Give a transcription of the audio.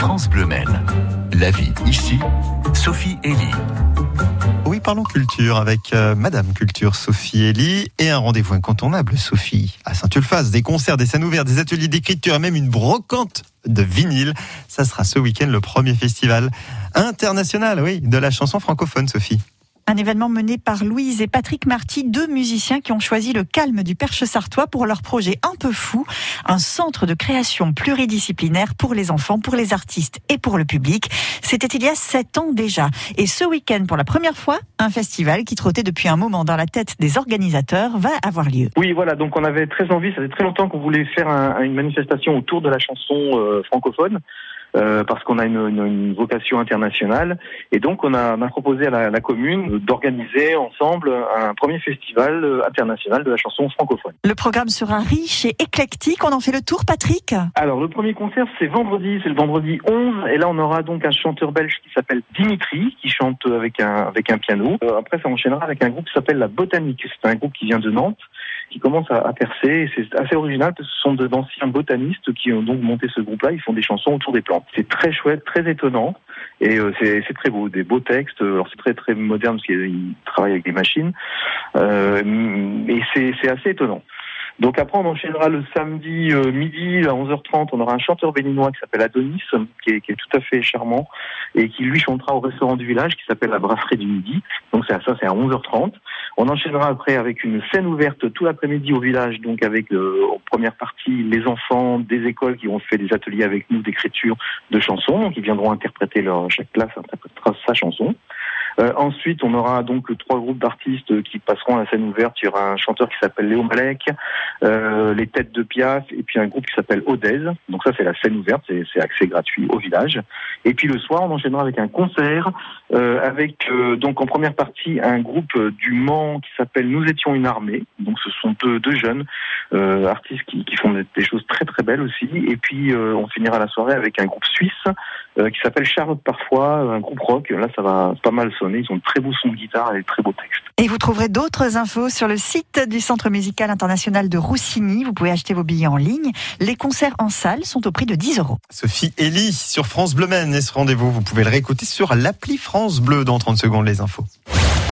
France Bleu Maine. La vie ici, Sophie Elie. Oui, parlons culture avec euh, Madame Culture Sophie Elie et un rendez-vous incontournable, Sophie, à Saint-Ulphace. Des concerts, des scènes ouvertes, des ateliers d'écriture et même une brocante de vinyle. Ça sera ce week-end le premier festival international, oui, de la chanson francophone, Sophie. Un événement mené par Louise et Patrick Marty, deux musiciens qui ont choisi le calme du Perche Sartois pour leur projet un peu fou, un centre de création pluridisciplinaire pour les enfants, pour les artistes et pour le public. C'était il y a sept ans déjà. Et ce week-end, pour la première fois, un festival qui trottait depuis un moment dans la tête des organisateurs va avoir lieu. Oui, voilà, donc on avait très envie, ça fait très longtemps qu'on voulait faire un, une manifestation autour de la chanson euh, francophone. Euh, parce qu'on a une, une, une, vocation internationale. Et donc, on a, on a proposé à la, la commune d'organiser ensemble un premier festival international de la chanson francophone. Le programme sera riche et éclectique. On en fait le tour, Patrick Alors, le premier concert, c'est vendredi, c'est le vendredi 11. Et là, on aura donc un chanteur belge qui s'appelle Dimitri, qui chante avec un, avec un piano. Euh, après, ça enchaînera avec un groupe qui s'appelle La Botanique. C'est un groupe qui vient de Nantes qui commence à, à percer. C'est assez original parce que ce sont d'anciens botanistes qui ont donc monté ce groupe-là. Ils font des chansons autour des plantes. C'est très chouette, très étonnant et euh, c'est très beau. Des beaux textes. Alors c'est très très moderne parce qu'ils travaillent avec des machines. Euh, et c'est assez étonnant. Donc après, on enchaînera le samedi euh, midi à 11h30. On aura un chanteur béninois qui s'appelle Adonis, qui est, qui est, tout à fait charmant, et qui lui chantera au restaurant du village qui s'appelle la Brasserie du Midi. Donc à ça, c'est à 11h30. On enchaînera après avec une scène ouverte tout l'après-midi au village, donc avec euh, en première partie les enfants des écoles qui ont fait des ateliers avec nous d'écriture de chansons, ils viendront interpréter leur chaque classe interprétera sa chanson. Euh, ensuite, on aura donc trois groupes d'artistes qui passeront à la scène ouverte. Il y aura un chanteur qui s'appelle Léo Malek, euh, les Têtes de Piaf, et puis un groupe qui s'appelle Odez. Donc ça, c'est la scène ouverte, c'est accès gratuit au village. Et puis le soir, on enchaînera avec un concert, euh, avec donc en première partie un groupe du Mans qui s'appelle Nous étions une armée. Donc ce sont deux, jeunes artistes qui, qui, font des choses très très belles aussi. Et puis on finira la soirée avec un groupe suisse qui s'appelle Charlotte Parfois, un groupe rock. Là, ça va pas mal sonner. Ils ont de très beaux sons de guitare et de très beaux textes. Et vous trouverez d'autres infos sur le site du Centre musical international de Roussini. Vous pouvez acheter vos billets en ligne. Les concerts en salle sont au prix de 10 euros. Sophie Elie sur France Bleu Maine. Et ce rendez-vous, vous pouvez le réécouter sur l'appli France Bleu dans 30 secondes les infos.